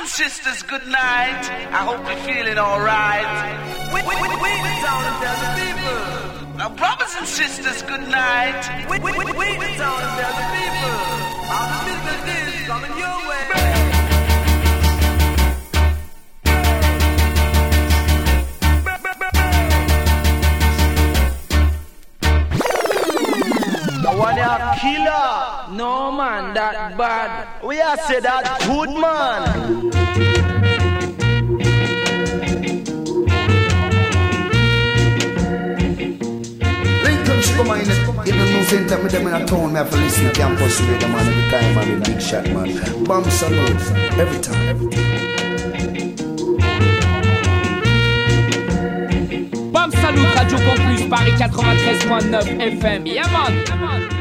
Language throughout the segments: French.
and sisters, good night. I hope you're feeling alright. Wait, wait, wait, wait, town and tell the people. Now, brothers and sisters, good night. Wait, wait, wait, wait, town and tell the people. The business is coming your way. One a killer. No man, that bad. We are say that good man. Lincoln Sugar Man, you know, no me them in a town, me have to listen to campus radio man every time, man, big shot man. Bomb salute, every time. Every time. Bam Salut Radio Campus Paris 93.9 FM.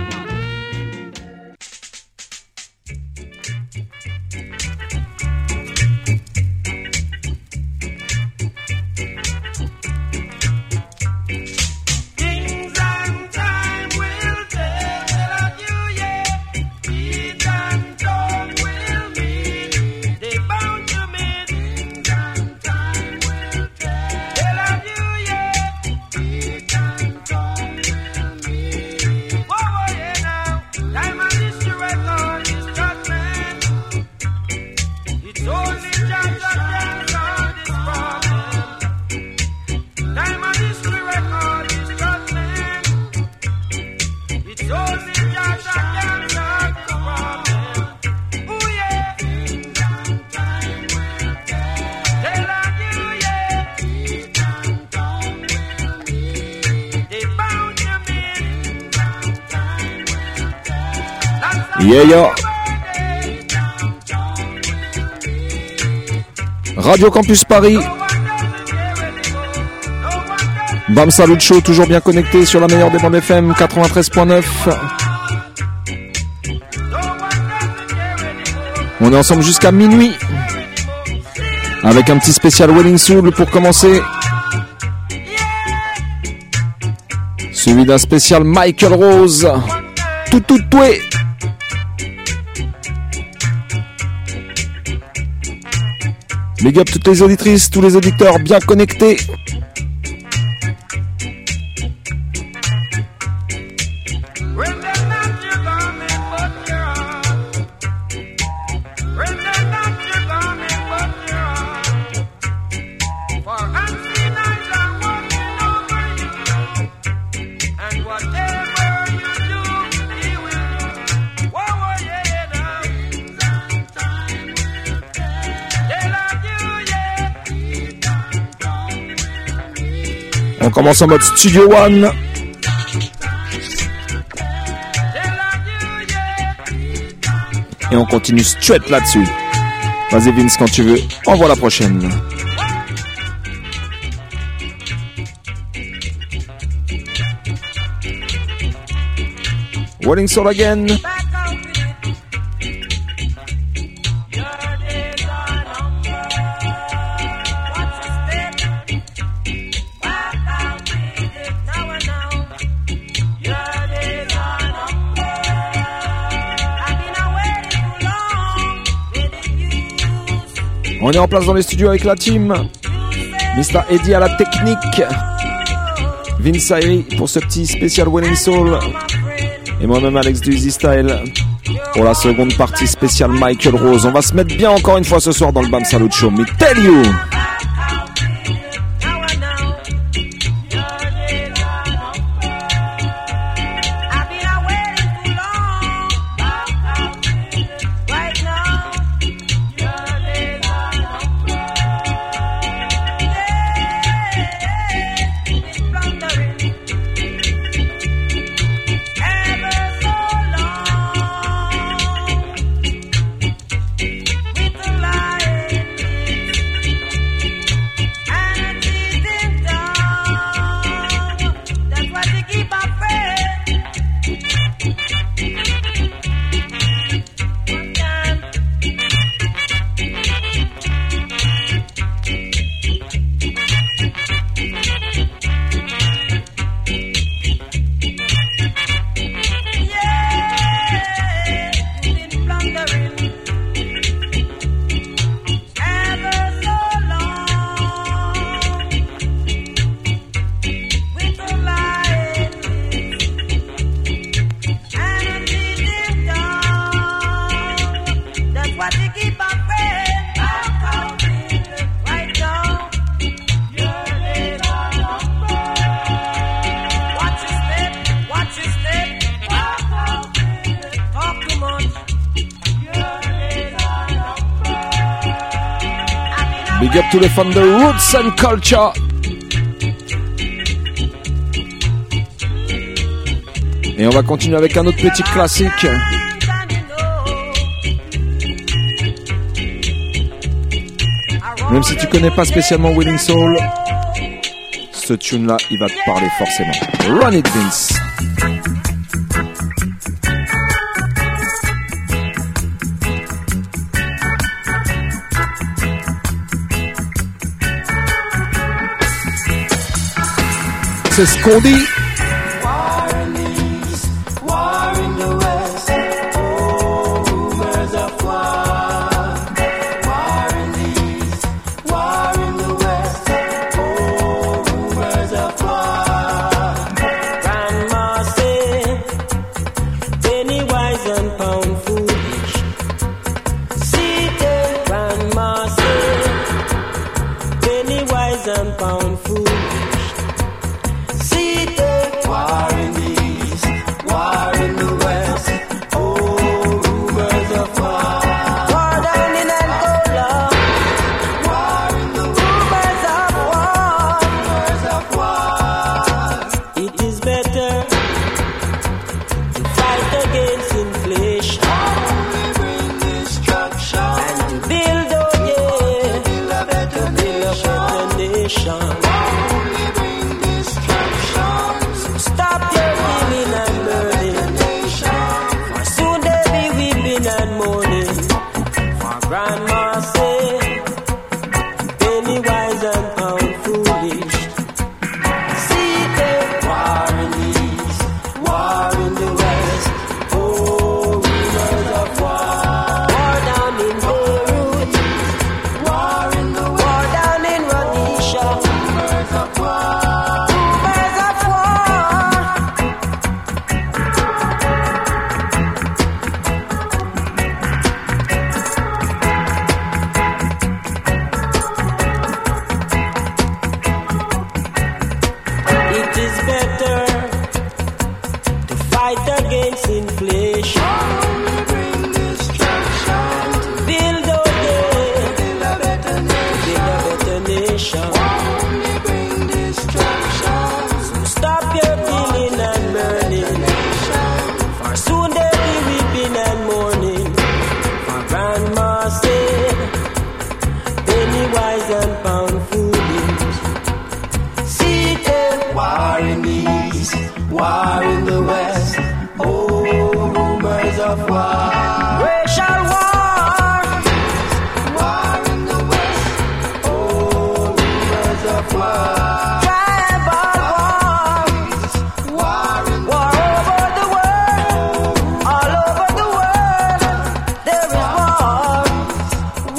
Radio Campus Paris. Bam Salut Show, toujours bien connecté sur la meilleure des bandes FM 93.9. On est ensemble jusqu'à minuit. Avec un petit spécial Wedding Soul pour commencer. Suivi d'un spécial Michael Rose. Tout tout tout. Big up toutes les auditrices, tous les auditeurs bien connectés. Commence en mode Studio One. Et on continue straight là-dessus. Vas-y Vince quand tu veux. Envoie la prochaine. Rolling Soul again. On est en place dans les studios avec la team. Mr. Eddie à la technique. Vince Ayri pour ce petit spécial Winning Soul. Et moi-même Alex du Style pour la seconde partie spéciale Michael Rose. On va se mettre bien encore une fois ce soir dans le BAM Salut Show. Mais tell you! Fans de Roots and Culture. Et on va continuer avec un autre petit classique. Même si tu connais pas spécialement Willing Soul, ce tune là, il va te parler forcément. Run it Vince. C'est ce war in the east, war in the west. Oh, rumors of war. Racial war. War in the west. Oh, rumors of war. Tribal wars. War in war over the world. Oh, All over the world. There is war.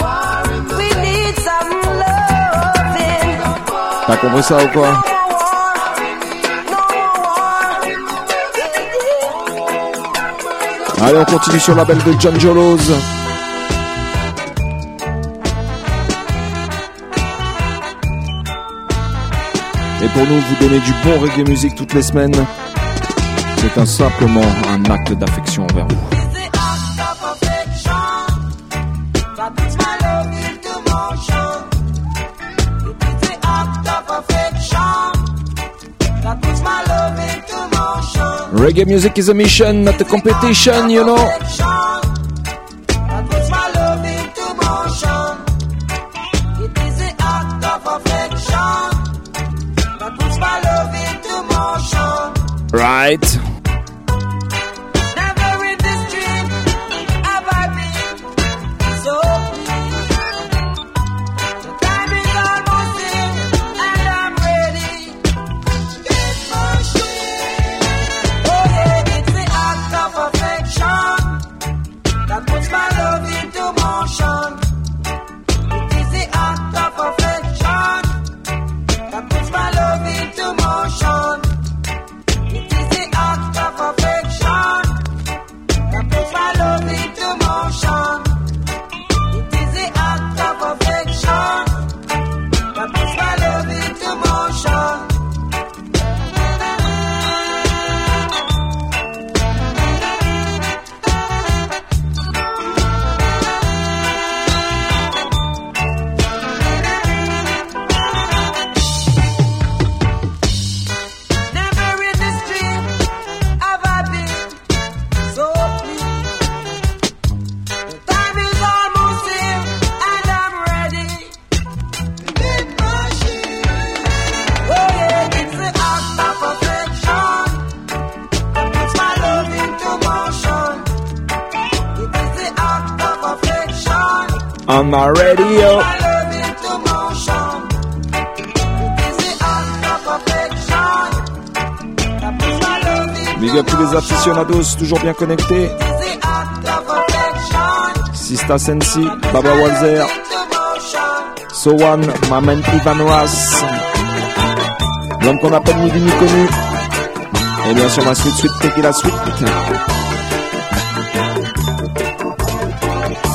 War in the We need some loving. T'as compris ça ou Allez, on continue sur la belle de John Jolos. Et pour nous, vous donner du bon reggae musique toutes les semaines, c'est un simplement un acte d'affection envers vous. Reggae music is a mission, not a competition, you know. Big up tous les aficionados, toujours bien connectés. Sista Sensi, Baba Walzer, Sowan, Mamen Ivan Ras, l'homme qu'on appelle ni vu ni connu. Et bien sûr ma suite, suite, take la suite.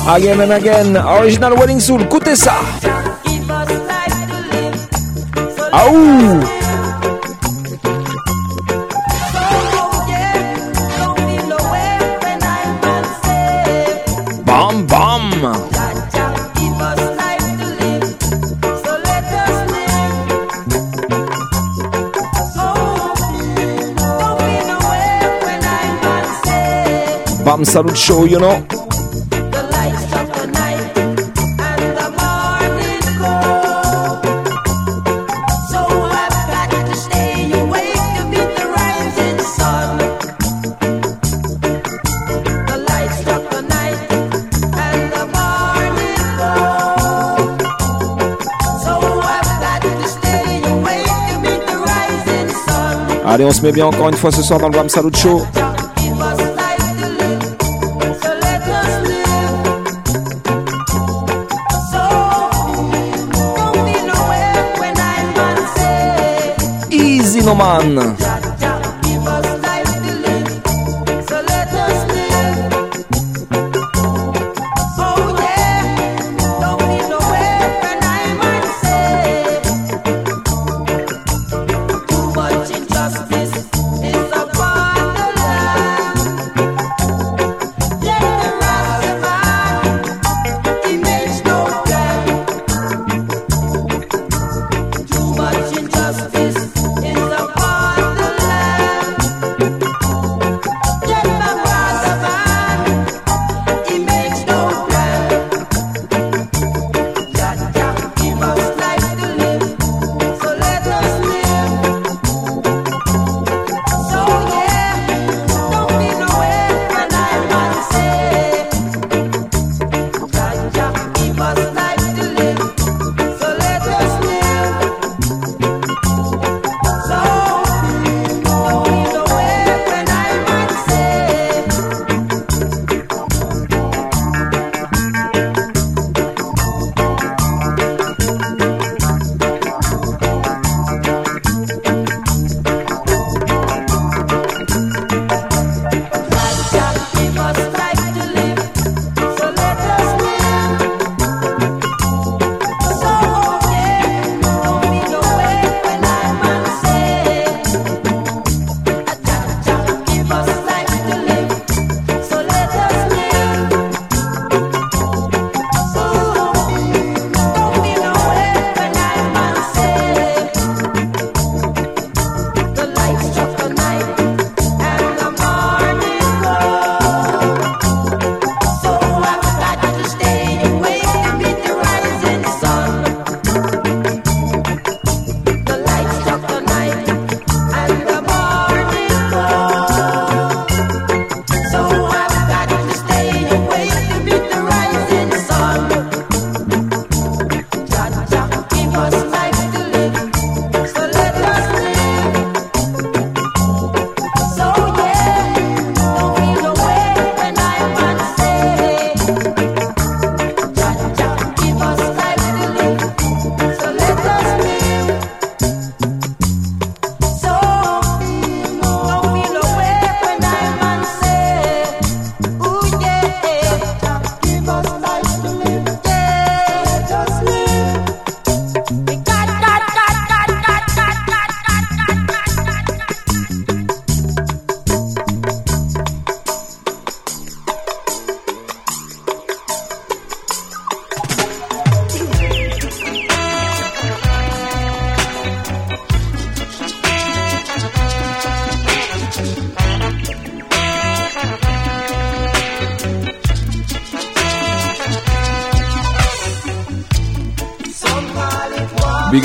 Again and again, original Wedding Soul, écoutez ça. Aouh Bam Show, you know. Allez, on se met bien encore une fois ce soir dans le Bam Salut Show. Easy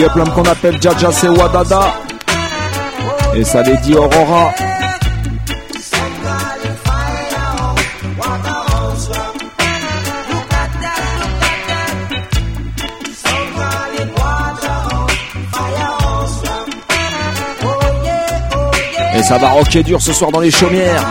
Big up l'homme qu'on appelle Jaja, c'est Wadada. Et ça les dit Aurora. Et ça va rocker dur ce soir dans les chaumières.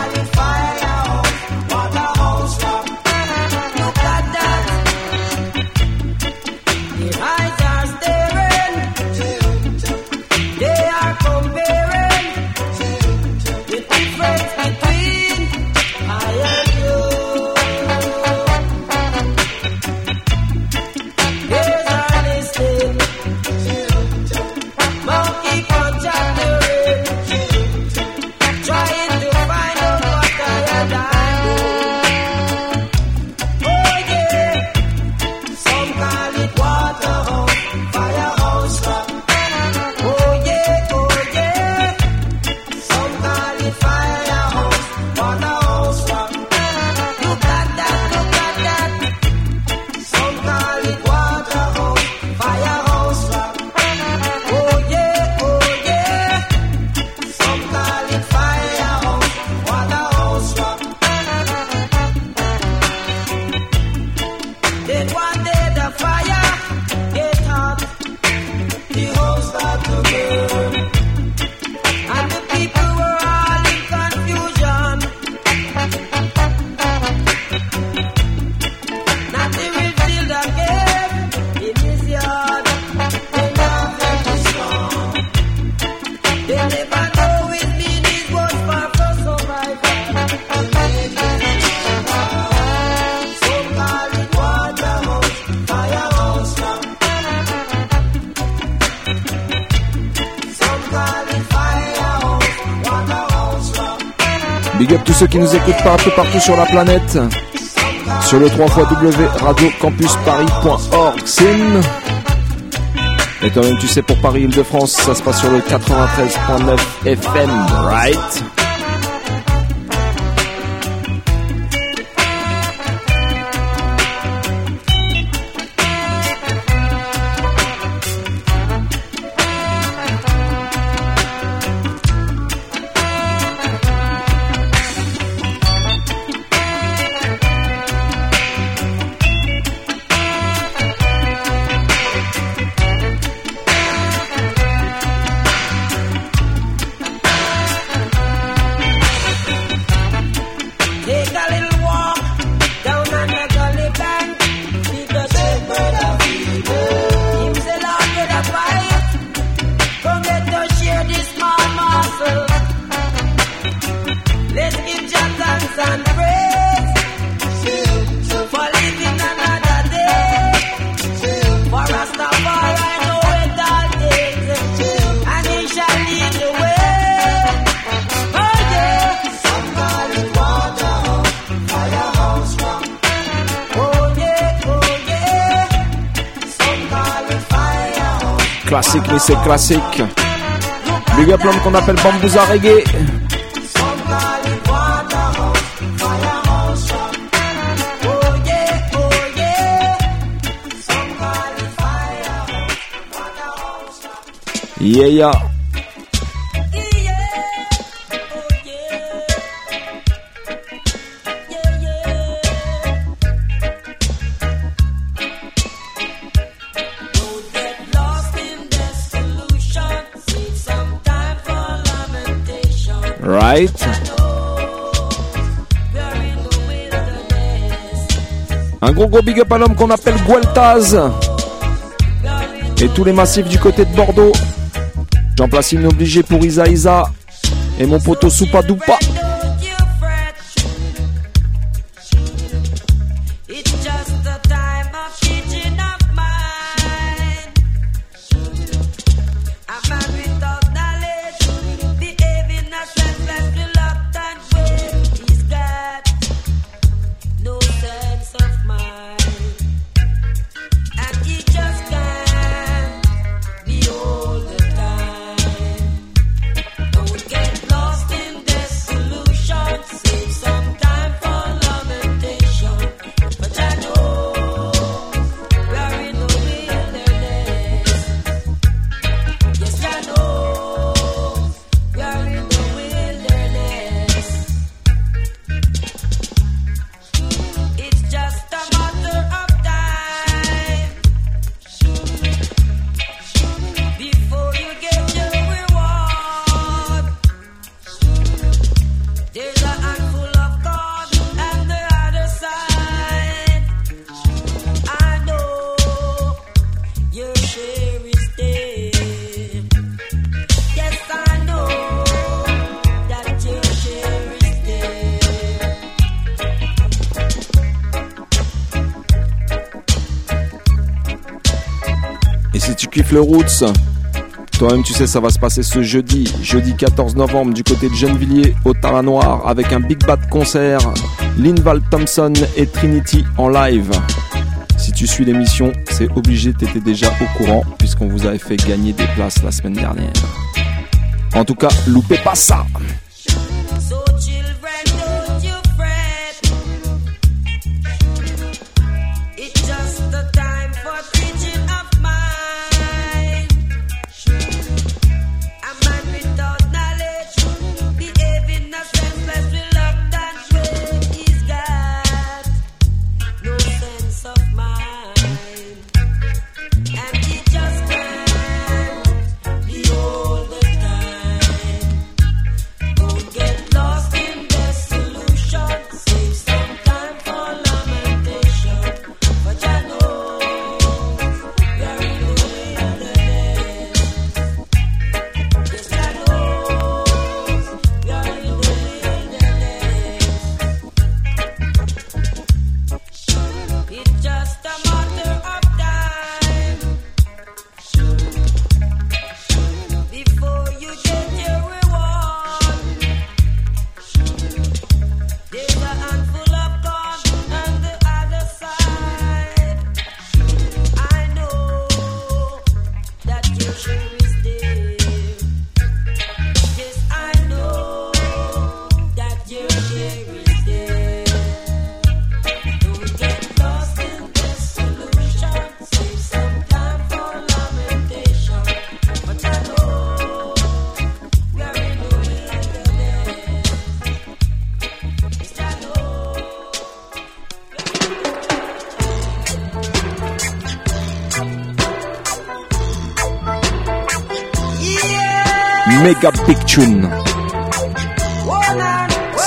Pas un peu partout sur la planète. Sur le 3 W Radio Campus Paris.org. Sim. Et toi-même, tu sais, pour Paris-Île-de-France, ça se passe sur le 93.9 FM, right? Classique. Big up l'homme qu'on appelle Bambouza Reggae. Yeah, yeah. Un gros gros big up à l'homme qu'on appelle Gueltaz. Et tous les massifs du côté de Bordeaux. J'en place obligé pour Isa Isa. Et mon poteau Soupa Doupa. Tu sais ça va se passer ce jeudi, jeudi 14 novembre du côté de Gennevilliers au Noir avec un Big Bad concert, Linval Thompson et Trinity en live. Si tu suis l'émission, c'est obligé, t'étais déjà au courant puisqu'on vous avait fait gagner des places la semaine dernière. En tout cas, loupez pas ça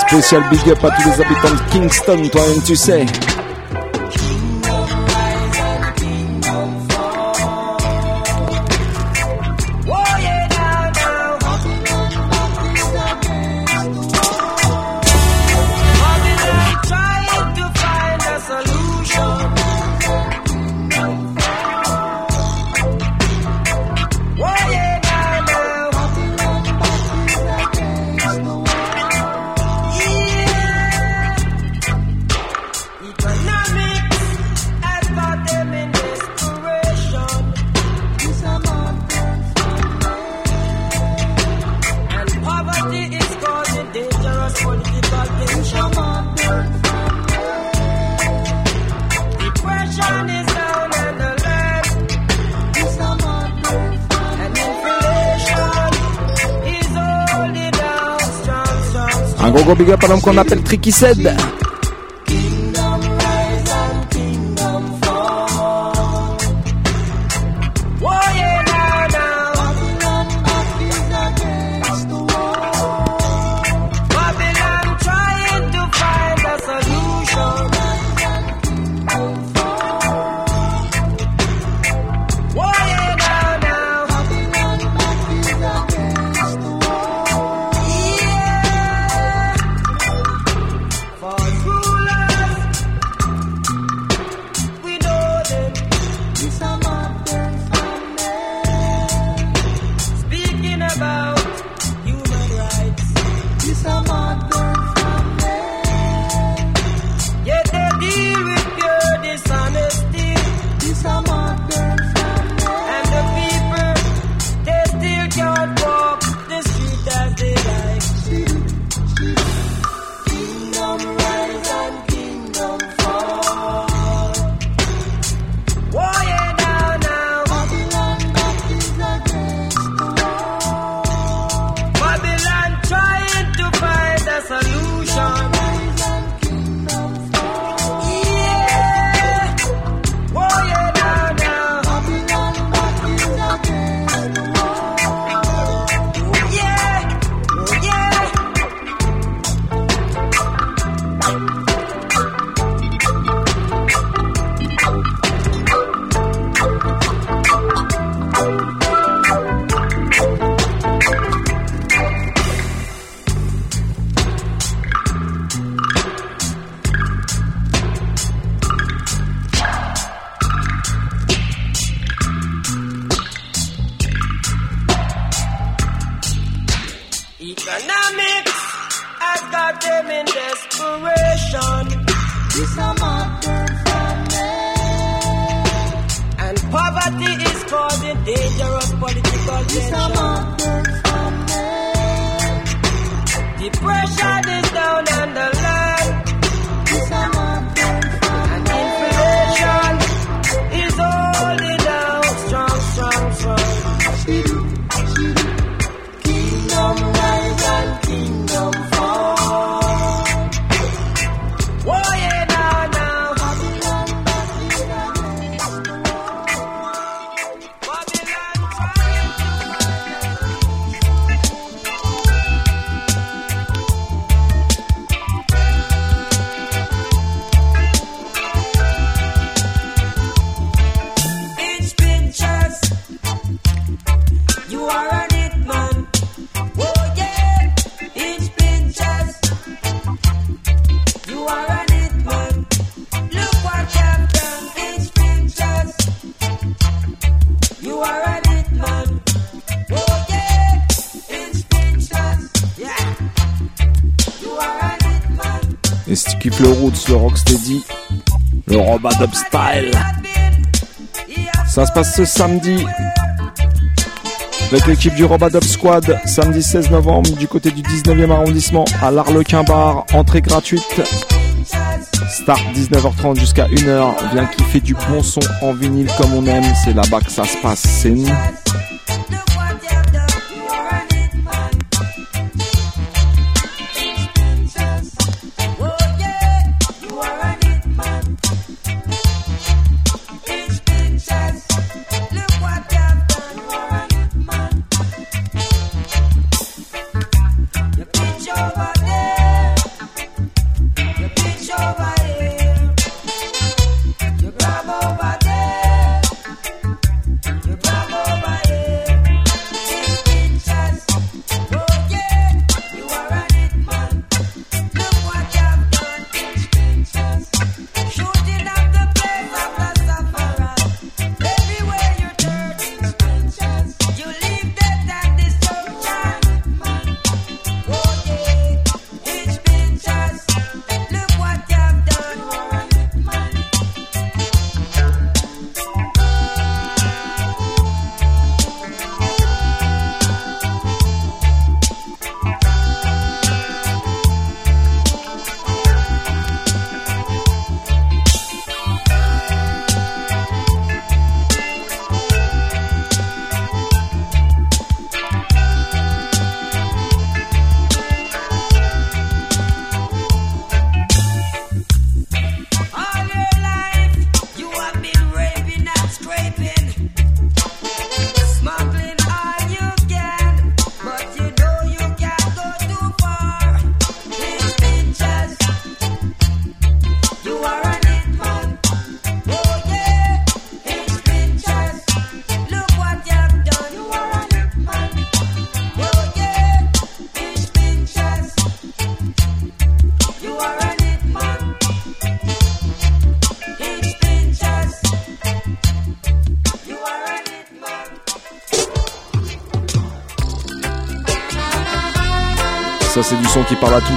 Spécial big up à tous les habitants de Kingston, toi-même tu sais. L'homme qu'on appelle Tricky Sed. le roots, le rocksteady, le robadop style. Ça se passe ce samedi avec l'équipe du Robadop Squad, samedi 16 novembre du côté du 19e arrondissement à l'Arlequin Bar, entrée gratuite. Start 19h30 jusqu'à 1h, viens kiffer du bon son en vinyle comme on aime, c'est là-bas que ça se passe, c'est nous.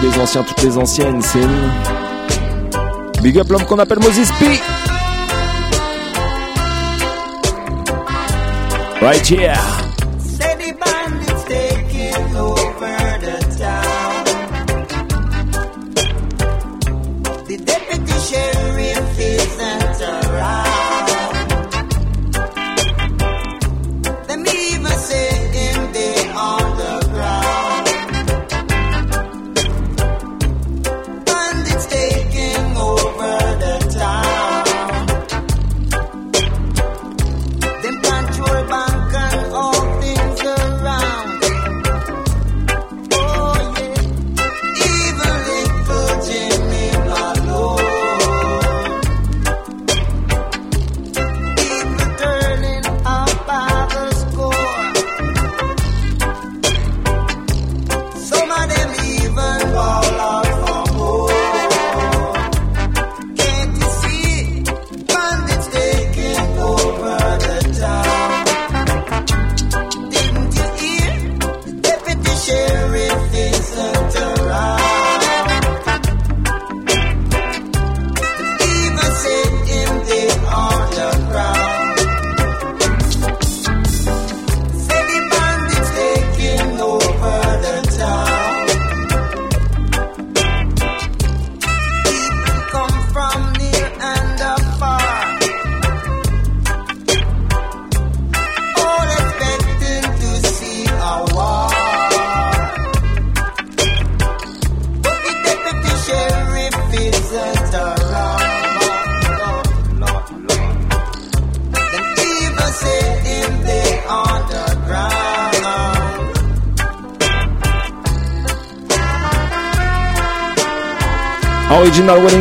les anciens, toutes les anciennes, c'est nous. Big up l'homme qu'on appelle Moses P. Right here.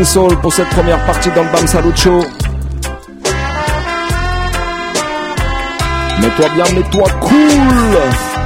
Soul pour cette première partie dans le. Mets-toi bien, mets-toi cool.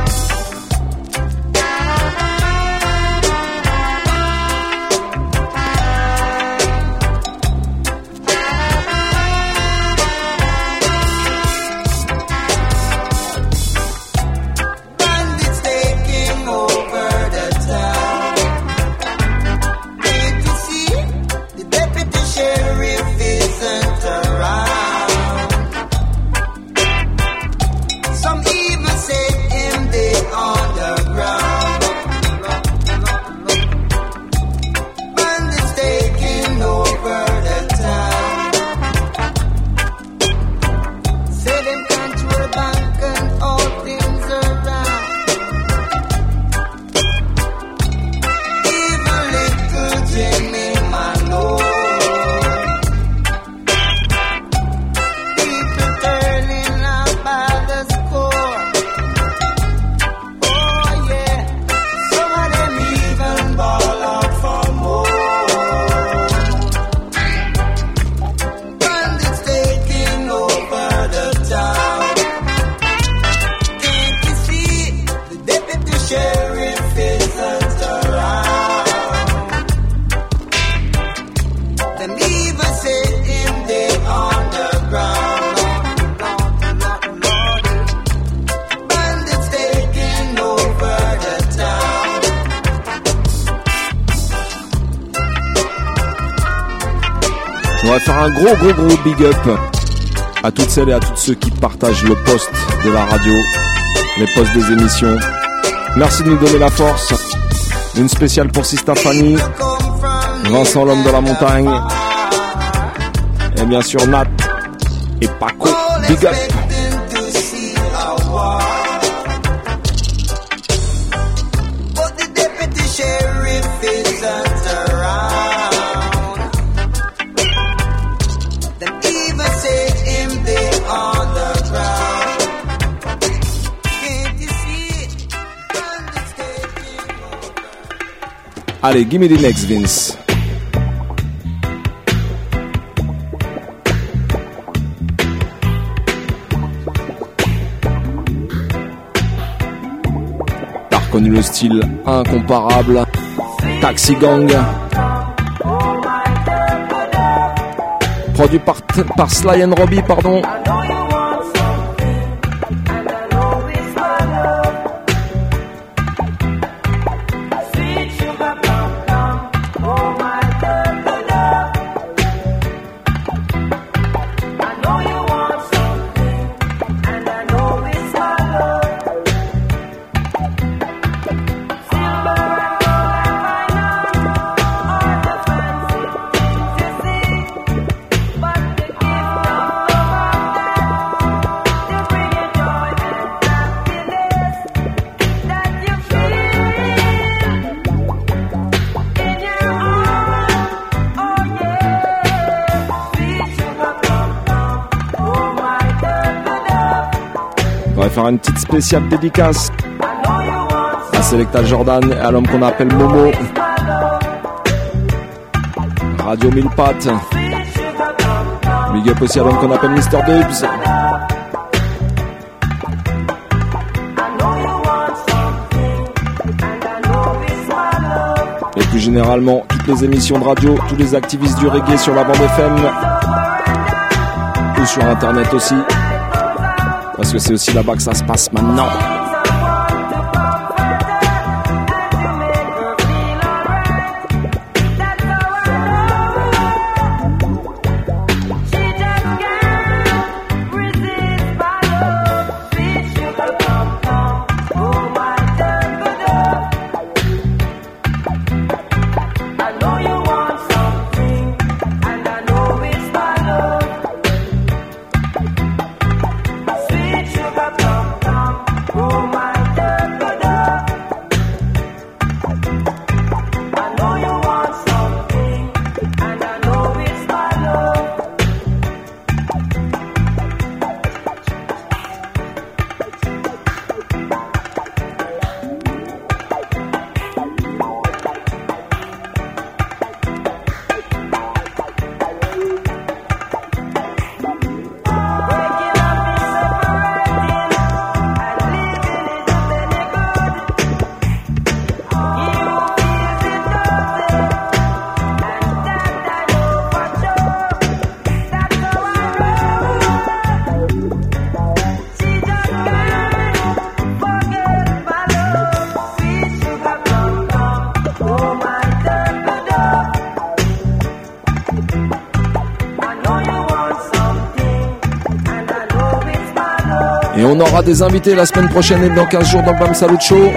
Gros gros gros big up à toutes celles et à tous ceux qui partagent le poste de la radio, les postes des émissions. Merci de nous donner la force. Une spéciale pour Sista Fanny, Vincent l'homme de la montagne, et bien sûr Nat et Paco. Big up. Allez, give me the next, Vince. T'as reconnu le style incomparable. Taxi Gang. Produit par, par Sly and Robbie, pardon. Spéciale dédicace à Selecta Jordan et à l'homme qu'on appelle Momo. Radio Mille Pattes. Big up aussi à l'homme qu'on appelle Mister Dubs. Et plus généralement, toutes les émissions de radio, tous les activistes du reggae sur la bande FM ou sur internet aussi. Parce que c'est aussi là-bas que ça se passe maintenant. Des invités la semaine prochaine et dans 15 jours dans le Bam Salut Show.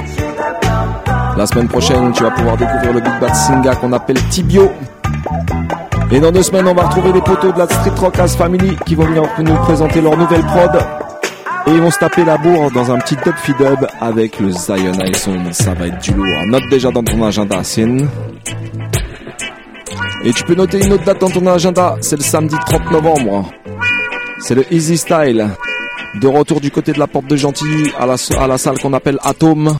La semaine prochaine, tu vas pouvoir découvrir le Big Bad Singa qu'on appelle Tibio. Et dans deux semaines, on va retrouver les poteaux de la Street Rock As Family qui vont venir nous présenter leur nouvelle prod. Et ils vont se taper la bourre dans un petit dub dub avec le Zion Ison. Ça va être du lourd. Note déjà dans ton agenda, Sin. Et tu peux noter une autre date dans ton agenda. C'est le samedi 30 novembre. C'est le Easy Style. De retour du côté de la porte de Gentilly à la, salle qu'on appelle Atome.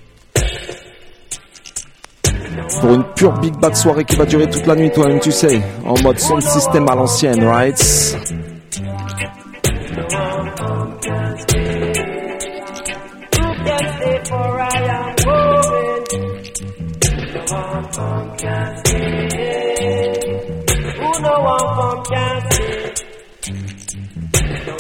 Pour une pure big bad soirée qui va durer toute la nuit, toi-même tu sais. En mode son système à l'ancienne, right?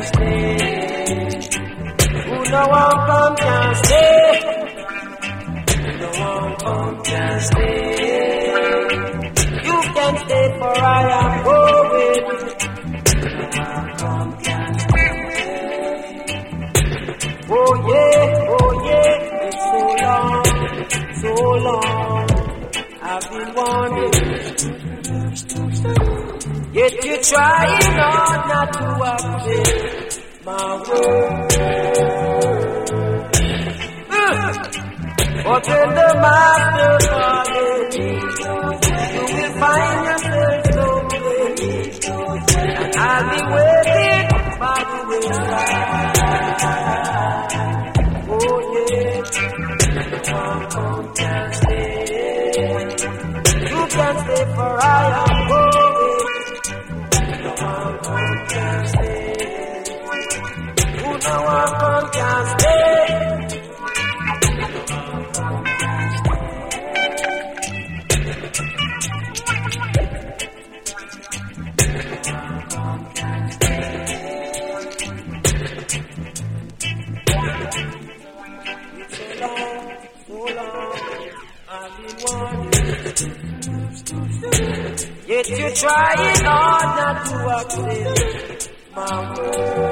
one can stay. No one can stay. Trying hard not to upset my world. But when the master calling find yourself somewhere. And I'll be waiting by the wayside. Trying hard not to accept my word.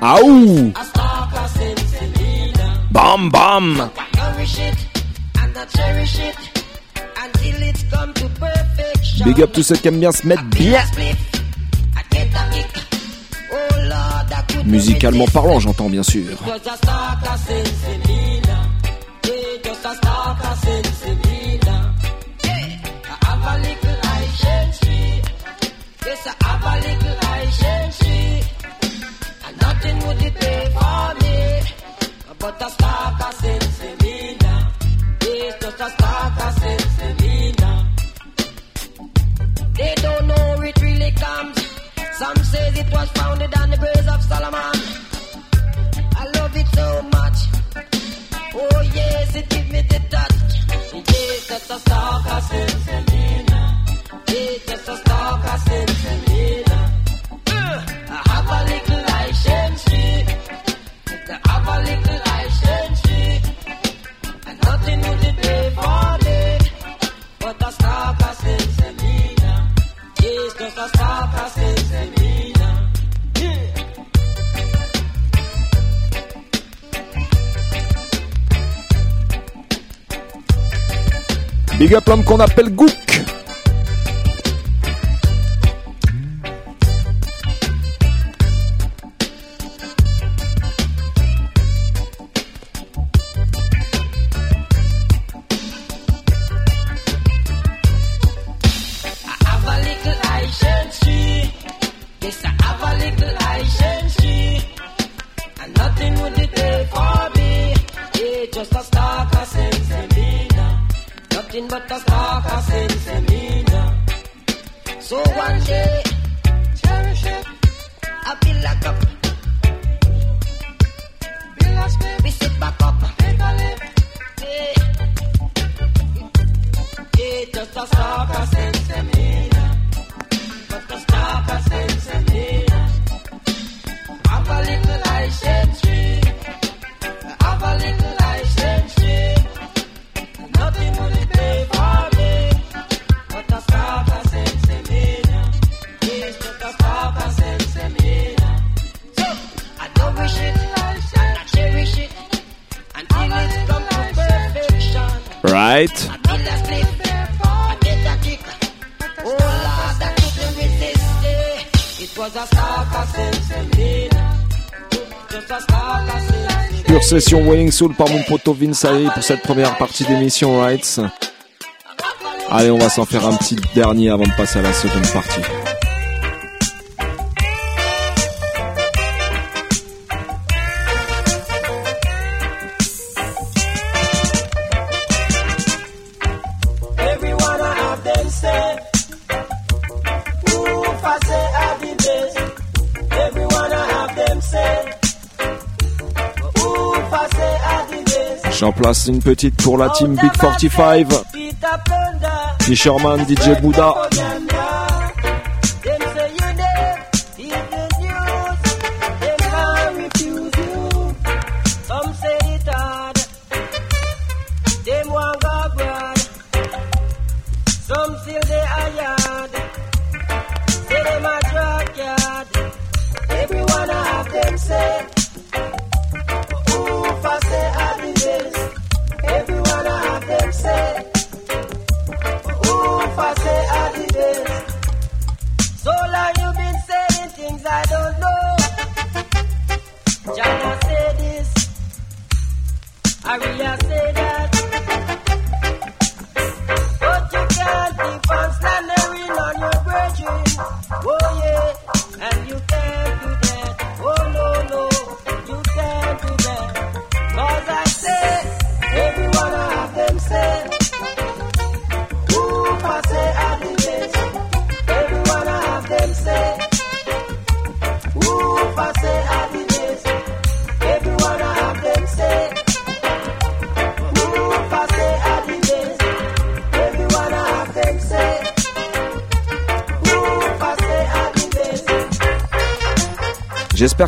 Aou Bam bam. Big up tous ceux qui aiment bien se mettre bien. Musicalement parlant, j'entends bien sûr. But a stalker sends me now. It's just a stalker sends. They don't know it really comes. Some says it was founded on the graves of Solomon. I love it so much. Oh yes, it give me the touch. It's just a stalker now. It's just a stalker sends me. Uh, I have a little license. I have a little Quantas qu'on appelle Gouk. Pure session Welling Soul par mon poteau Vinsae pour cette première partie d'émission Rights. Allez, on va s'en faire un petit dernier avant de passer à la seconde partie. place une petite pour la team Big 45. T-Sherman, DJ Bouddha.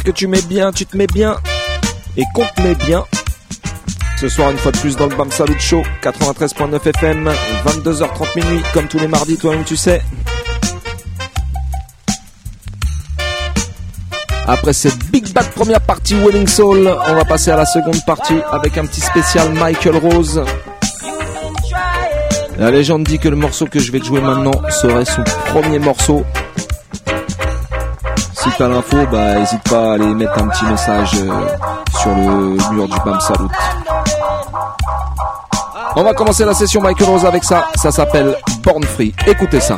que tu mets bien, tu te mets bien et qu'on te met bien. Ce soir, une fois de plus, dans le Bam Salut Show, 93.9 FM, 22h30 minuit, comme tous les mardis, toi-même tu sais. Après cette Big Bad première partie Welling Soul, on va passer à la seconde partie avec un petit spécial Michael Rose. La légende dit que le morceau que je vais te jouer maintenant serait son premier morceau tu as l'info, bah hésite pas à aller mettre un petit message euh, sur le mur du BAM Salut. On va commencer la session Michael Rose avec ça, ça s'appelle Born Free. Écoutez ça.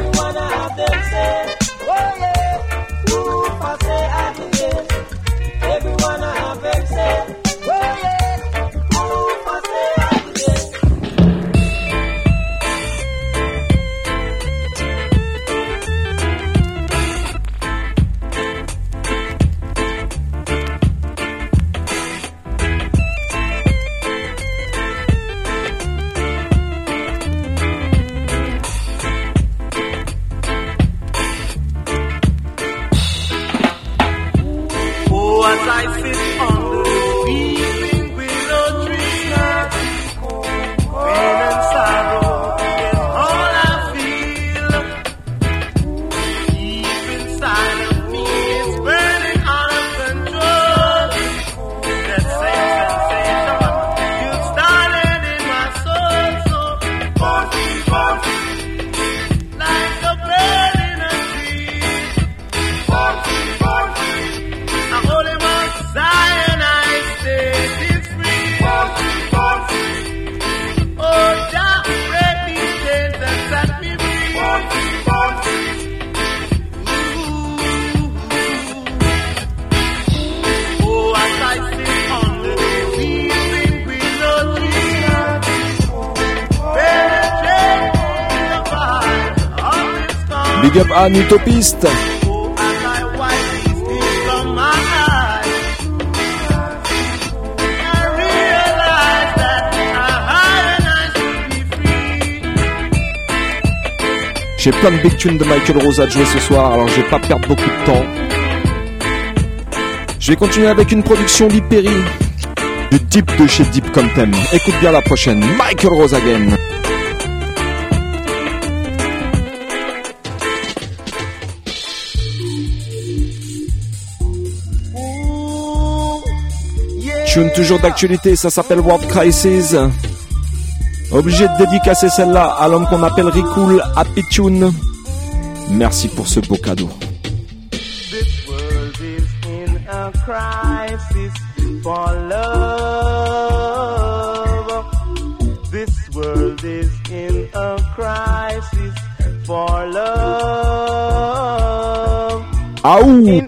J'ai plein de big de Michael Rose à jouer ce soir, alors je vais pas perdre beaucoup de temps. Je vais continuer avec une production d'Hyperi. Du deep de chez Deep Contem. Écoute bien la prochaine. Michael Rose again. Tune toujours d'actualité, ça s'appelle World Crisis. Obligé de dédicacer celle-là à l'homme qu'on appelle Ricool Happy Tune. Merci pour ce beau cadeau. This world is in a crisis for love. This world is in a crisis for love. Aouh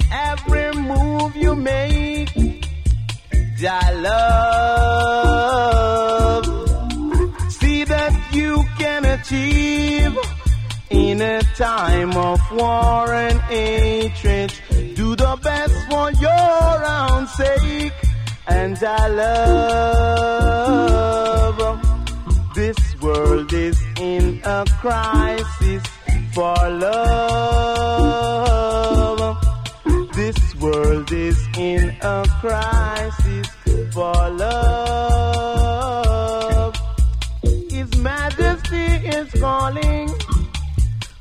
world is in a crisis for love. This world is in a crisis for love. His Majesty is calling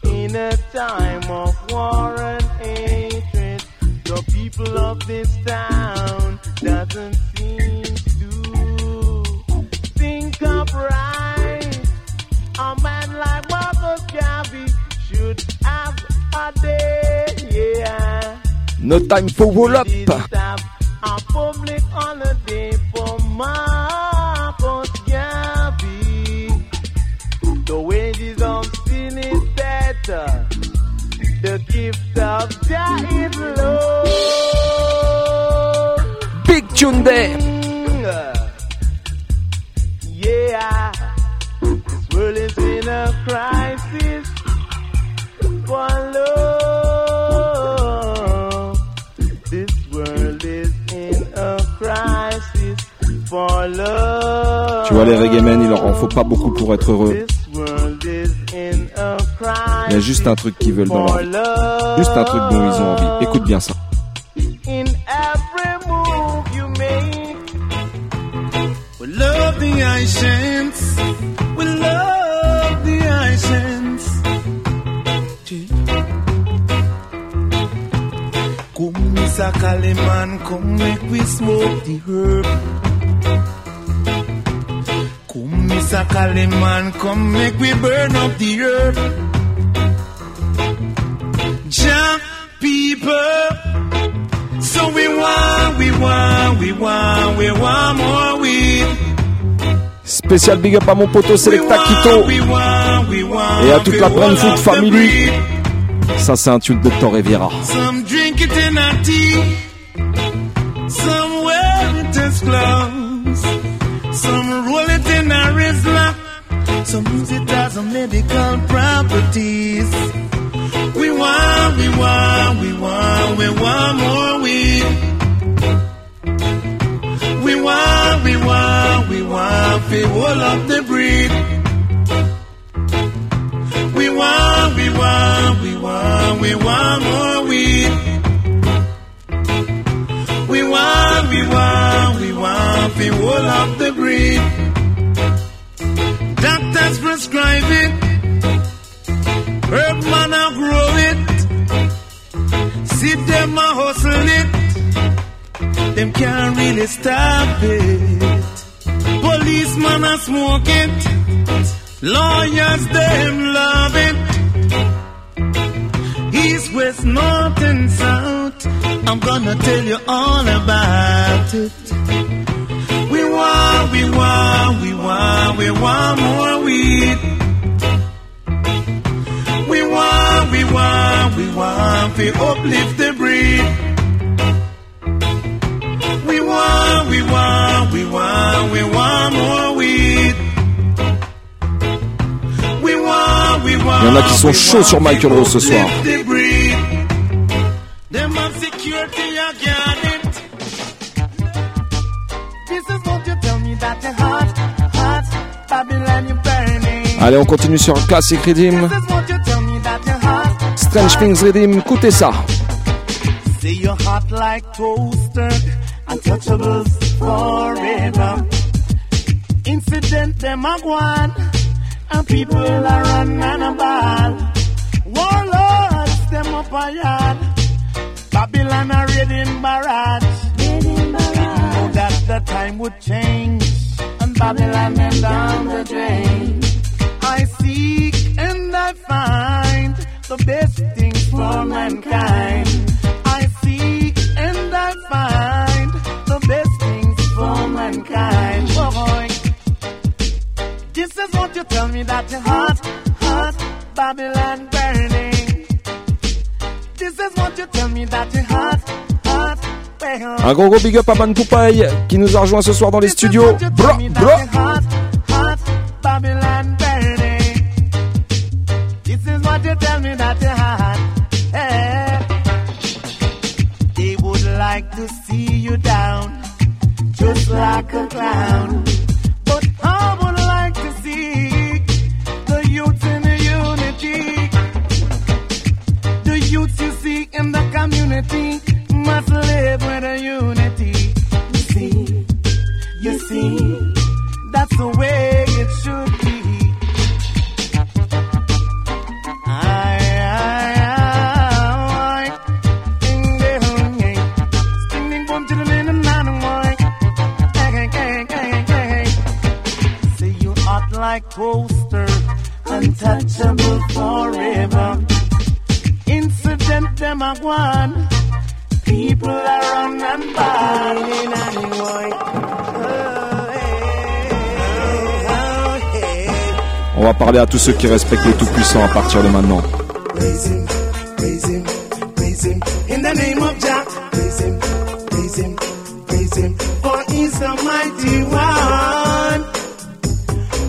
in a time of war and hatred. The people of this town No time for roll up. A public holiday for Garvey. The wages of sin is better. The gift of Jah is low. Big tune there. Les reggae men, il leur en faut pas beaucoup pour être heureux. Il y a juste un truc qu'ils veulent dans leur vie. Juste un truc dont ils ont envie. Écoute bien ça. Mr. Kaliman, come make we burn up the earth. Jump, people. So we want, we want, we want, we want more weed. Spécial big up à mon poteau Selecta Quito et à toute la Brandfoot Family. Ça, c'est un tune de Torre want, we up the breed. We want, we want, we want, we want more weed. We want, we want, we want, we roll up the breed. Doctors prescribe it. Herb man a grow it. See them a hustle it. Them can't really stop it. Policeman a smoke it. Lawyers them love it. East, west, north and south. I'm gonna tell you all about it. We want, we want, we want, we want more weed. We want, we want, we want, we uplift the breed. We want, we want, we want, we want more weed. We want, we want. Il y en a qui sont chauds sur Michael Rose ce soir. Allez, on continue sur un classic rhythm. Strange Things Rhythm, écoutez ça. Say you're hot like toaster, untouchables forever. Incident them a go on, and people are run and a ball. Warlords them up a yard, Babylon are raiding barrage. Know that the time would change, and Babylon them down the drain. I seek and I find the best things for mankind. You tell me that you're hot, hot, Babylon burning? This is what you tell me that you're hot, hot, well. Un gros gros big up à Ban Poupaille qui nous a rejoint ce soir dans les studios. Bra, bra. Hot, hot, Babylon burning? This is what you tell me that you're hot. They would like to see you down, just like a clown. Forever. Incident them a one. People are on and by. On va parler à tous ceux qui respectent les tout-puissants à partir de maintenant. Praise him, praise him, praise him. In the name of Jah, praise him, praise him, praise him. For he's the mighty one.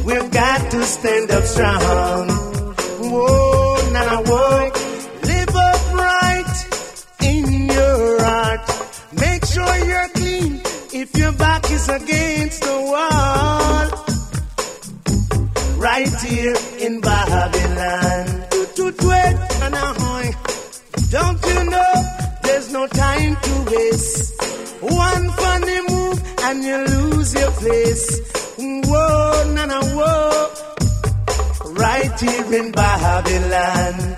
We've got to stand up strong. Against the wall right here in Babylon. Don't you know there's no time to waste? One funny move and you lose your place. Whoa, na na whoa. Right here in Babylon.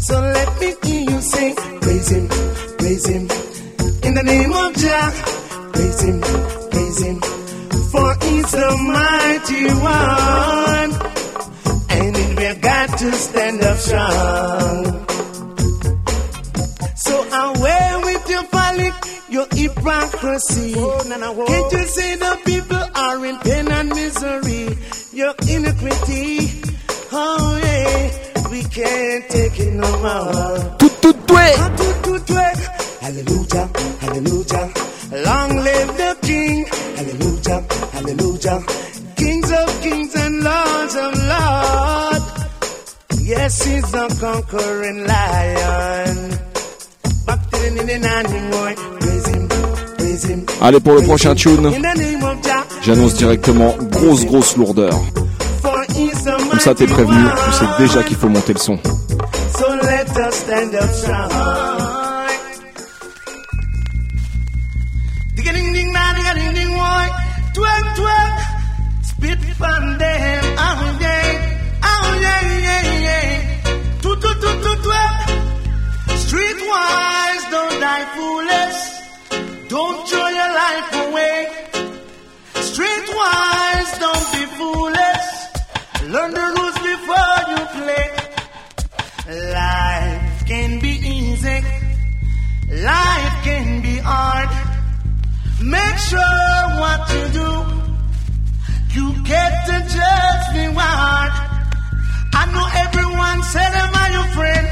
So let me hear you sing, praise him, praise him. In the name of Jah, praise him, praise him. For he's the mighty one. And we've got to stand up strong. So away with your folly, your hypocrisy. Can't you see the people are in pain and misery? Your iniquity. Oh yeah, we can't take it no more. Tout, tout, ouais. Tout, tout, ouais. Hallelujah, hallelujah. Long live the King. Hallelujah, hallelujah. Kings of kings and lords of lords. Yes, he's the conquering lion. Allez, pour le prochain tune, j'annonce directement grosse grosse lourdeur. Comme ça, t'es prévenu, tu sais déjà qu'il faut monter le son. Life can be easy. Life can be hard. Make sure what you do, you get to judge me reward. I know everyone said am I your friend,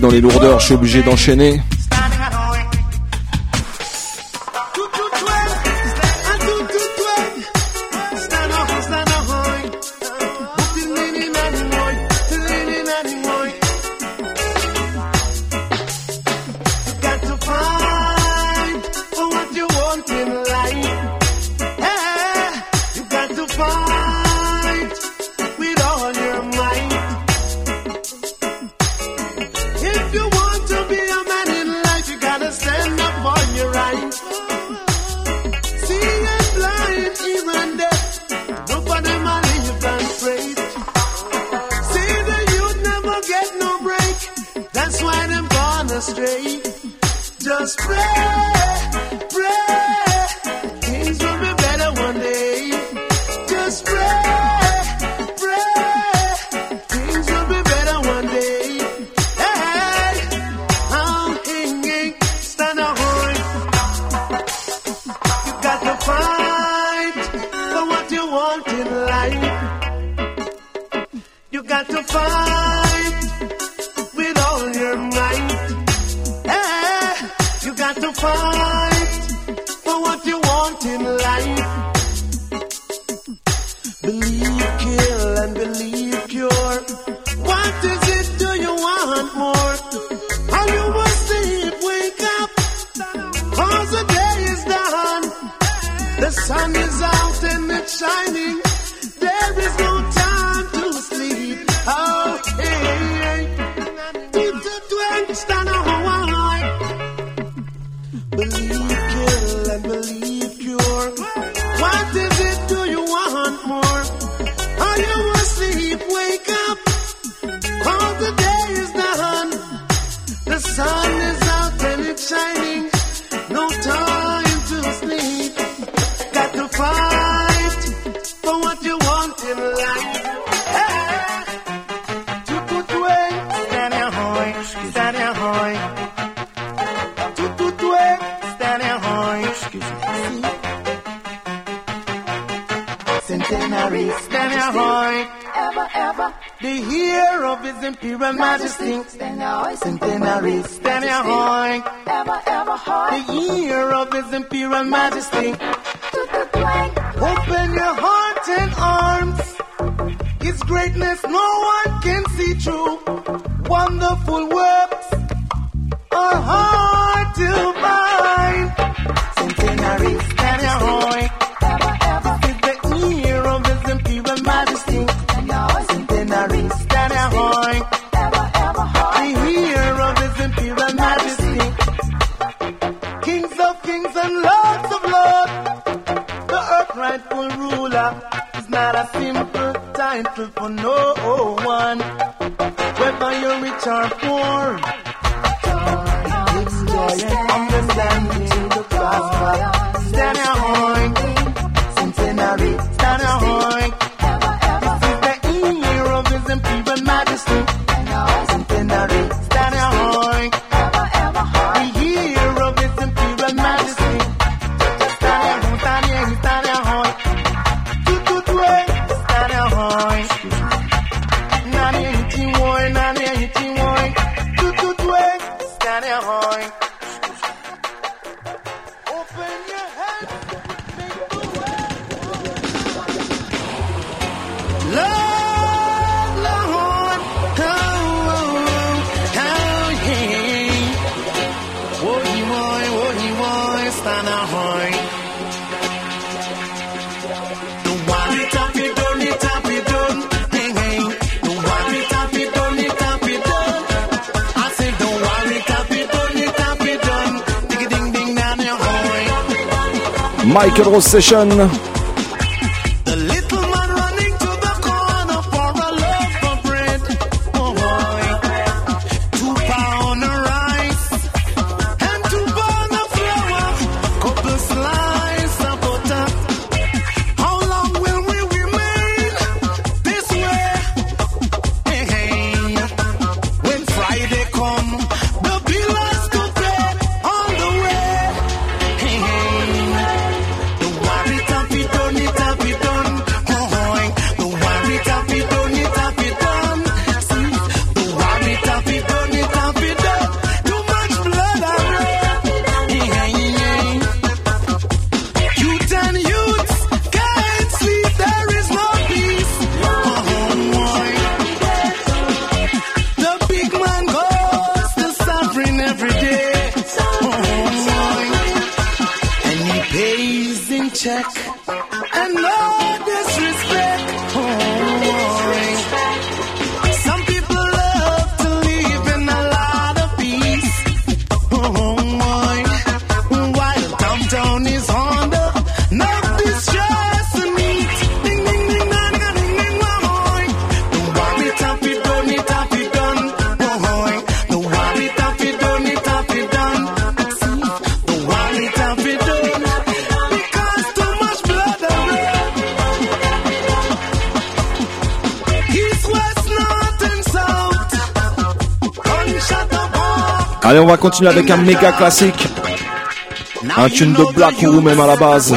dans les lourdeurs, je suis obligé d'enchaîner. Michael Rose Session. Don't worry, don't be va continuer avec un méga classique. Un tune de Black ou même à la base.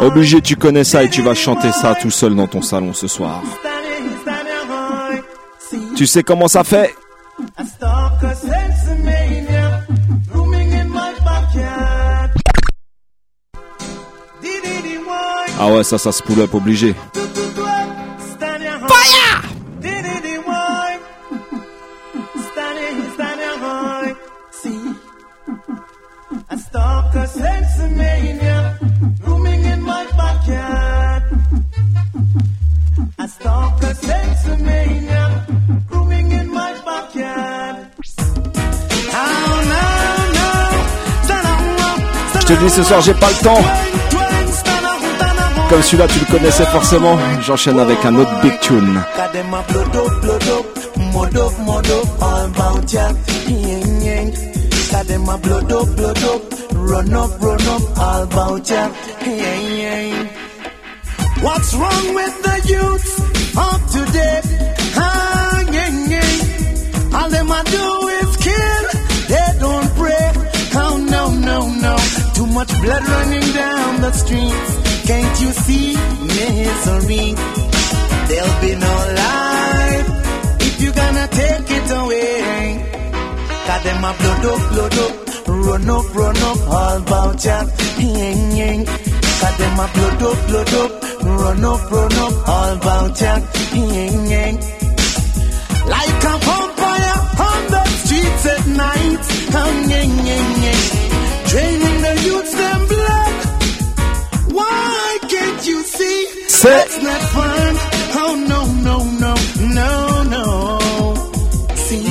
Obligé, tu connais ça et tu vas chanter ça tout seul dans ton salon ce soir. Tu sais comment ça fait? Ah ouais, ça, ça se pull up obligé. Fire! Je te dis ce soir, j'ai pas le temps. Comme celui-là, tu le connaissais forcément. J'enchaîne avec un autre big tune. What's wrong with the youth of today? Ah. All them a do is kill, they don't pray. Oh no, no, no. Too much blood running down the streets. Can't you see misery? There'll be no life if you're gonna take it away. Got them a blood up, blood up, run up, run up, all about ya. Got them a blood up, blood up, run up, run up, all about ya. Like a vampire on the streets at night. Draining the youths them blood. Why can't you see? C'est- That's not fun. Oh no, no, no, no, no. See,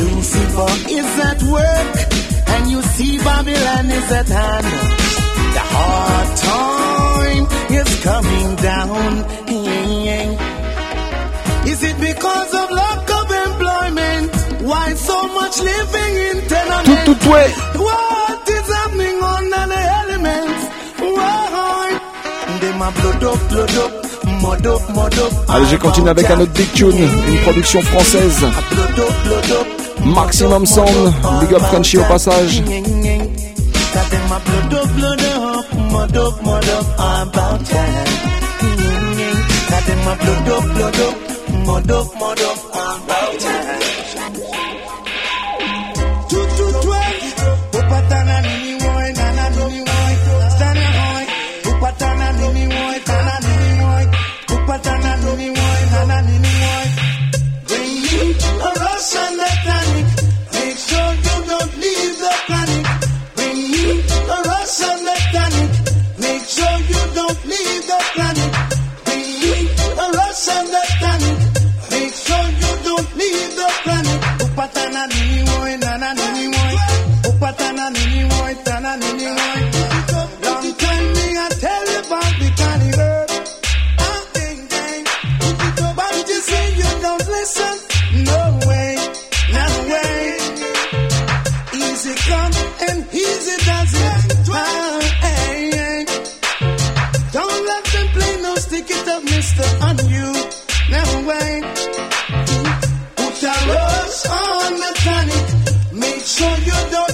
Lucifer is at work, and you see Babylon is at hand. The hard time is coming down. Is it because of lack of employment? Why so much living in tenement? tout, ouais. What Allez, je continue avec un autre big tune. Une production française. Maximum Sound. Big up Frenchy au passage. No way. Put a rush on the tonic. Make sure you don't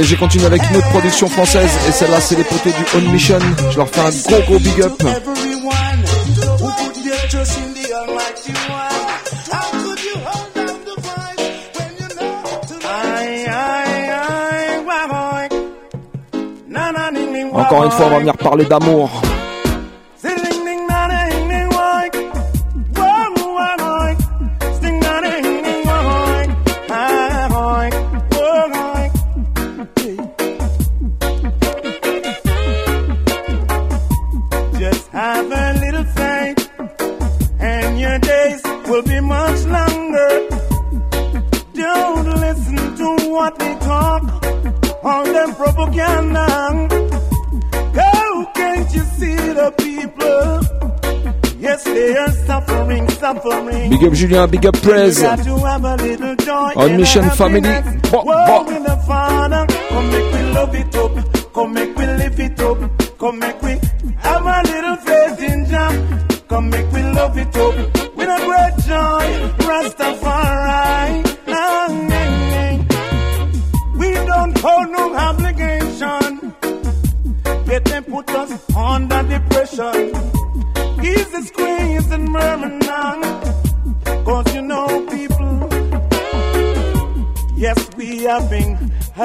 Allez, j'ai continué avec une autre production française et celle-là, c'est les potés du On Mission. Je leur fais un gros gros big up. Encore une fois, on va venir parler d'amour. Big up Julien, big up Prez. On Mission. Family.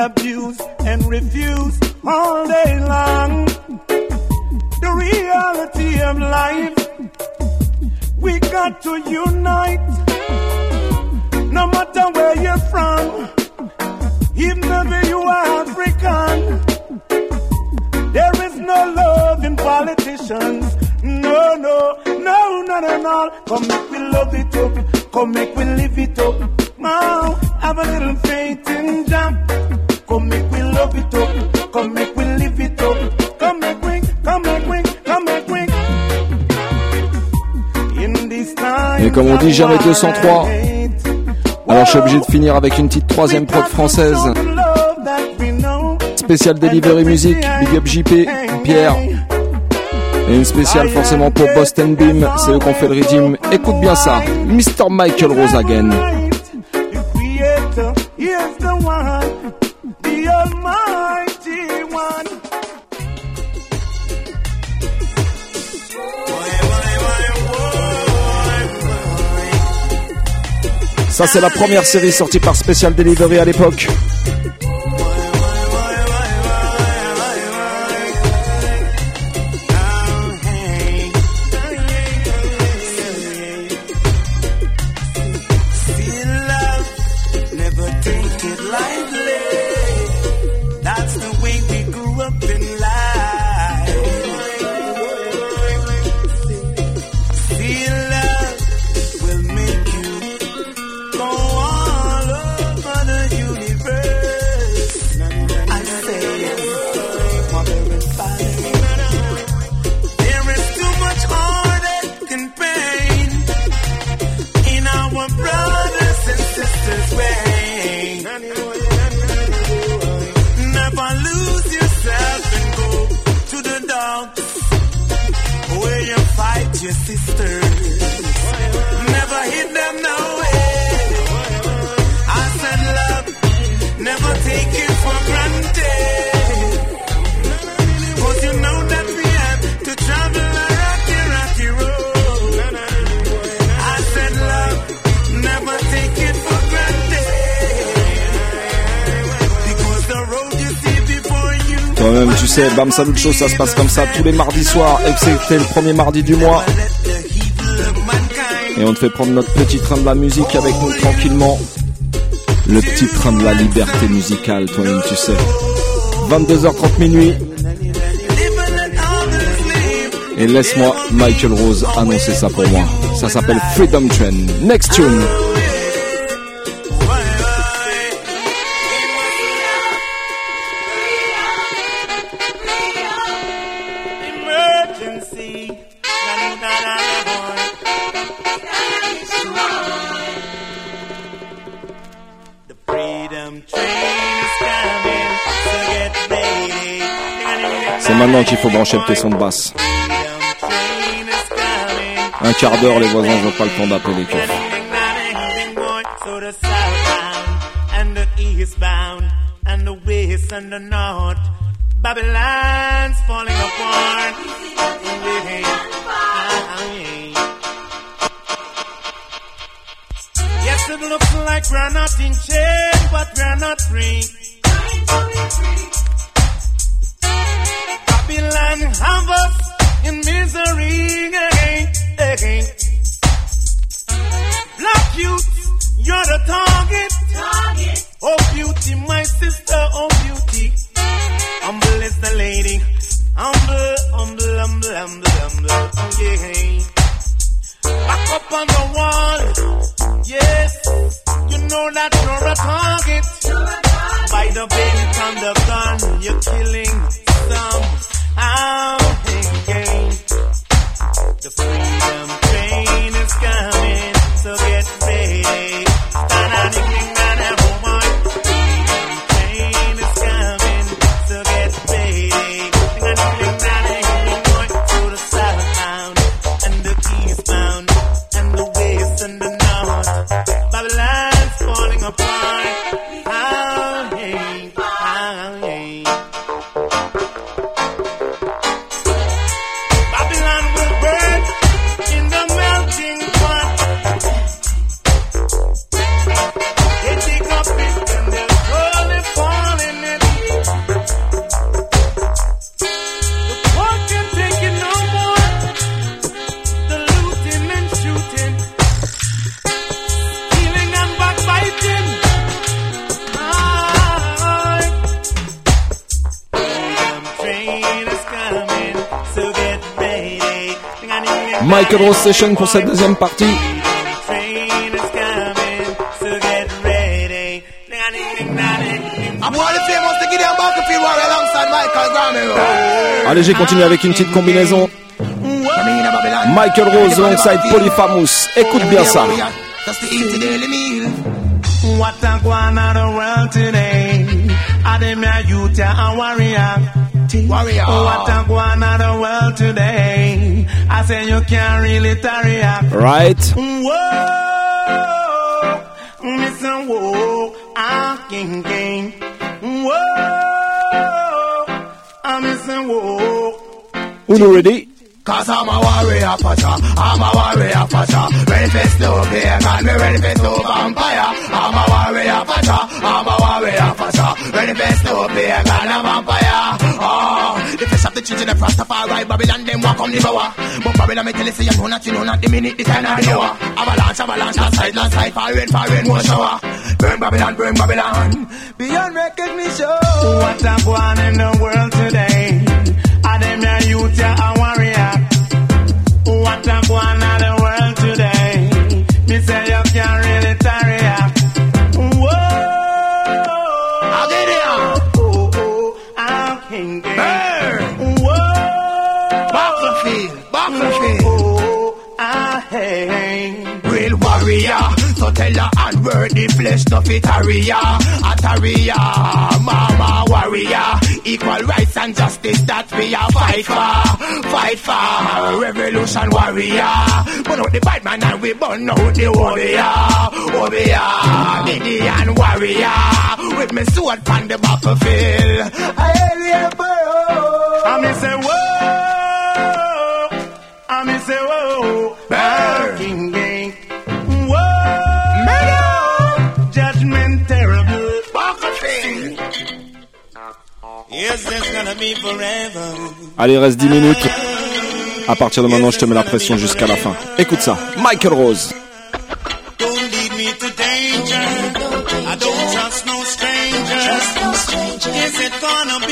Been abused and refuse all day long. The reality of life, we got to unite. No matter where you're from, even if you are African, there is no love in politicians. No, no, no, not at all. Come make we love it up. Come make we jamais 203. Alors je suis obligé de finir avec une petite troisième prod française. Spécial Delivery Music, Big Up JP, Pierre. Et une spéciale forcément pour Boston Beam, c'est eux qui ont fait le redeem. Écoute bien ça, Mr. Michael Rose again. Ça c'est la première série sortie par Special Delivery à l'époque. Salut Show ça se passe comme ça tous les mardis soirs, excepté le premier mardi du mois. Et on te fait prendre notre petit train de la musique avec nous tranquillement. Le petit train de la liberté musicale, toi-même tu sais. 22h30 minuit. Et laisse-moi Michael Rose annoncer ça pour moi. Ça s'appelle Freedom Train. Next tune. Qu'il faut brancher le caisson de basse. Un quart d'heure, les voisins n'ont pas le temps d'appeler les keufs. Babylon's falling apart. Yes, it looks like we're not in chains, but we're not free. Babylon have us in misery. Again. Black youth, you're the target. Oh beauty, my sister, oh beauty. Humble is the lady. Humble, humble, humble, humble, humble. Oh yeah. Back up on the wall. Yes, you know that you're a target. By the belt and the gun, you're killing some. How The freedom train is coming, so get ready. Michael Rose Session pour cette deuxième partie. Allez, j'ai continué avec une petite combinaison. Michael Rose alongside Polyphamous. Écoute bien ça. What today? I warrior. Warrior. What a going on the world today? I say you can't really tarry up. Right? Whoa, listen, whoa, ah, I'm king king. Whoa, ah, I'm missing whoa. Uno ready? Cause I'm a warrior pacha, I'm a warrior pacha Ready for snow bear, pagan, me ready for snow vampire. I'm a warrior pacha, I'm a warrior pacha Ready for snow bear, pagan, a vampire. Oh, the fish of the children of Rastafari Babylon them walk on the bower But Babylon me tell you say you know not, you know not The minute the time of the hour Avalanche, avalanche, landslide, landslide Fire rain, fire rain, one shower Burn Babylon, burn Babylon. Beyond recognition. What a going in the world today? Tell her unworthy flesh no fit. Ataria, mama warrior. Equal rights and justice that we are fight for. Fight for revolution warrior. Burn out the bad man and we burn out the warrior. Warrior, Indian warrior. With me sword on the battlefield. I I me say whoa, I say whoa, Allez, reste 10 minutes. À partir de maintenant, je te mets la pression jusqu'à la fin. Écoute ça. Michael Rose. Don't lead me to danger. I don't trust no stranger. Is it gonna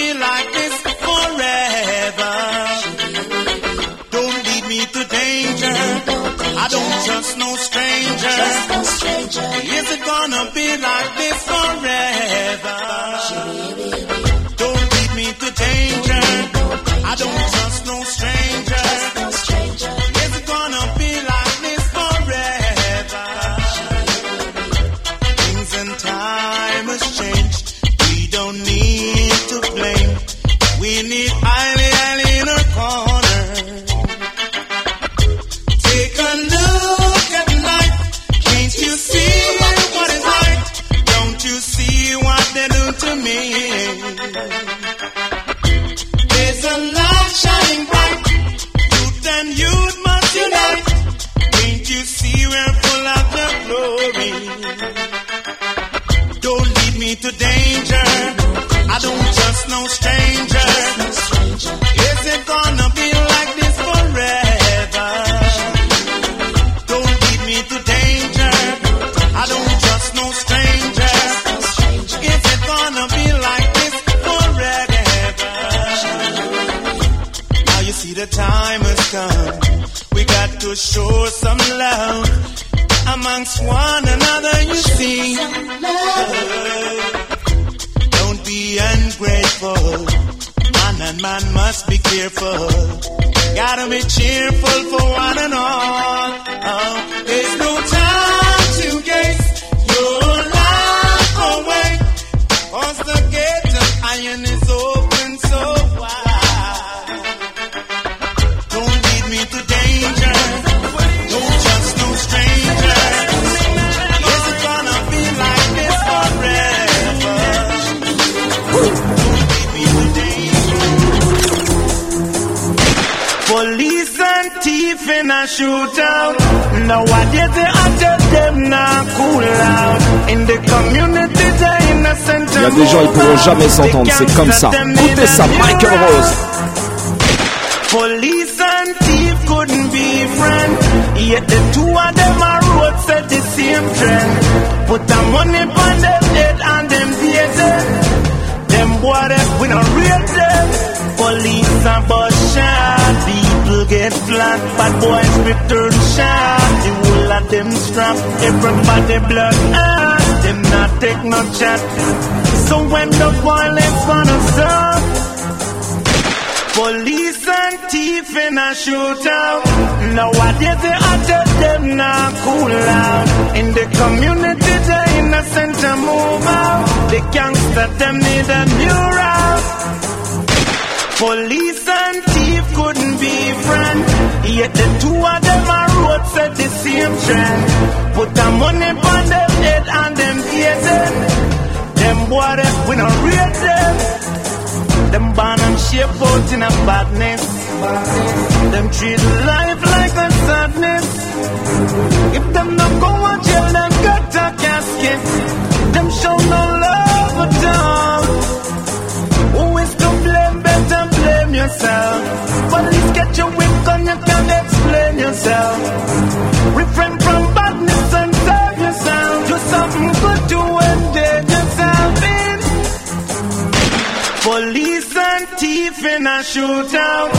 jamais s'entendre, c'est comme ça. Écoutez ça, Michael Rose. Police and thief couldn't be friends. Yet the two of them are road set the same trend. Put the money on them head and them pay them. Boy we don't rate. Police and bus shot. People get flat. Bad boys return shot. The whole of them strap. Everybody blood. Ah, take no chat. So when the violence stop? Police and thief in a shootout. Nowadays they attack them now cool out. In the community the innocent move out. The gangster them need a route. Police and thief couldn't be friends. Yet the two of them are road set the same trend. Put the money on them head and them ears Them boy we don't rate them. Them born and shape out in a badness. Them treat life like a sadness. If them not go to jail, them got a casket. Them show no love at all. Who is to blame? Better blame yourself. Police a shootout.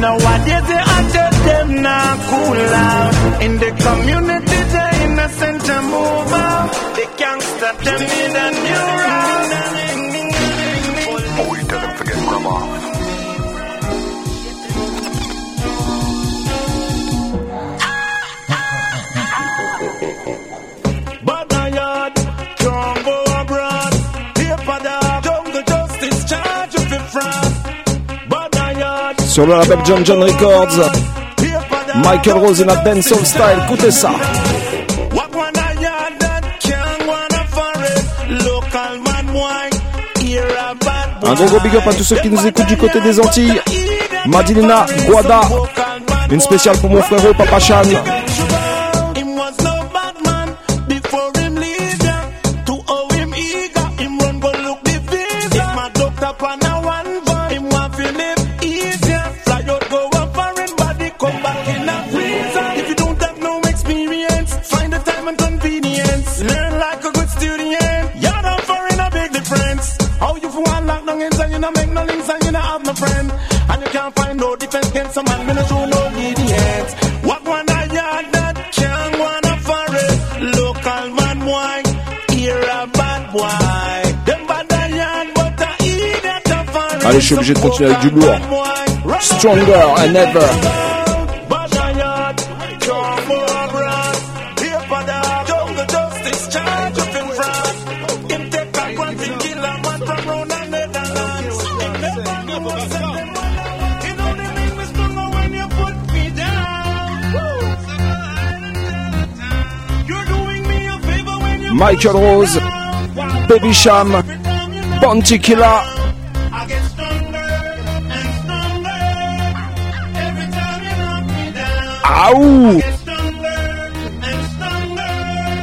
Nowadays they attack them now cool out. In the community the innocent to move out. The gangster them need a new route. Oh, Always tell them forget grandma. Sur le label John John Records, Michael Rose in a dancehall style. Écoutez ça. Un gros gros big up à tous ceux qui nous écoutent du côté des Antilles. Madilena, Guada, une spéciale pour mon frérot Papa Chan. Put me down. You're doing me a favor when you Michael Rose, Baby Sham, Bounty Killer. Stronger.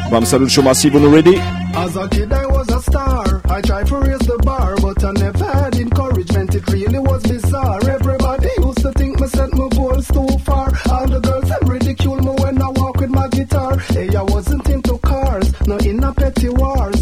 Bam Salut Show Massive, on ready? As a kid, I was a star. I tried to raise the bar, but I never had encouragement. It really was bizarre. Everybody used to think me set my goals too far. All the girls them ridicule me when I walk with my guitar. Hey, I wasn't into cars, no in a petty wars.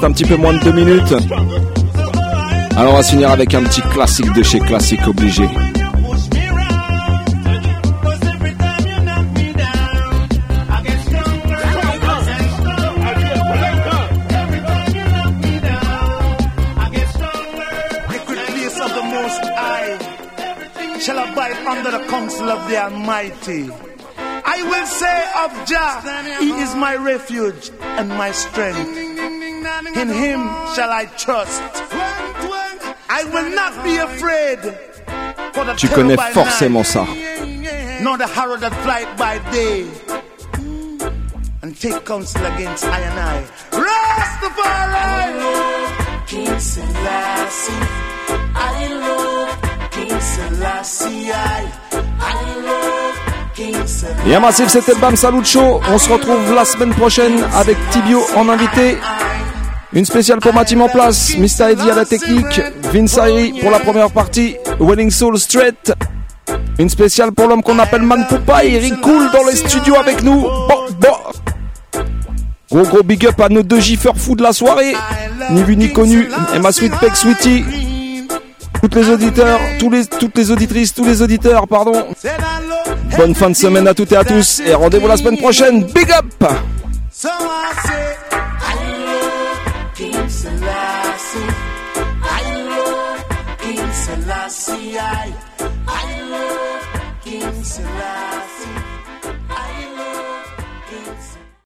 Reste un petit peu moins de deux minutes. Alors on va finir avec un petit classique de chez classique obligé. the Almighty. I will say of Jah, He is my refuge and my strength. In Him shall I trust. I will not be afraid. For the Tu terror connais by forcément ça. night, nor the harrow that flight by day. And take counsel against I and I. Rastafari! King Selassie, I love King Selassie, I, I love King Selassie. Et un massif, c'était Bam Salut Show. On se retrouve la semaine prochaine avec Tibio en invité. Une spéciale pour ma team en place. Mr. Eddie à la technique. Vince Ayri pour la première partie. Wedding Soul Straight. Une spéciale pour l'homme qu'on appelle Man Poupa. Eric Cool dans les studios avec nous. Bon, bon. Gros gros big up à nos deux giffeurs fous de la soirée. Ni vu ni connu. Et ma sweet Peck Sweetie. Toutes les auditeurs, tous les, toutes les auditrices, tous les auditeurs, pardon. Bonne fin de semaine à toutes et à tous. Et rendez-vous la semaine prochaine. Big up! I love King Selassie.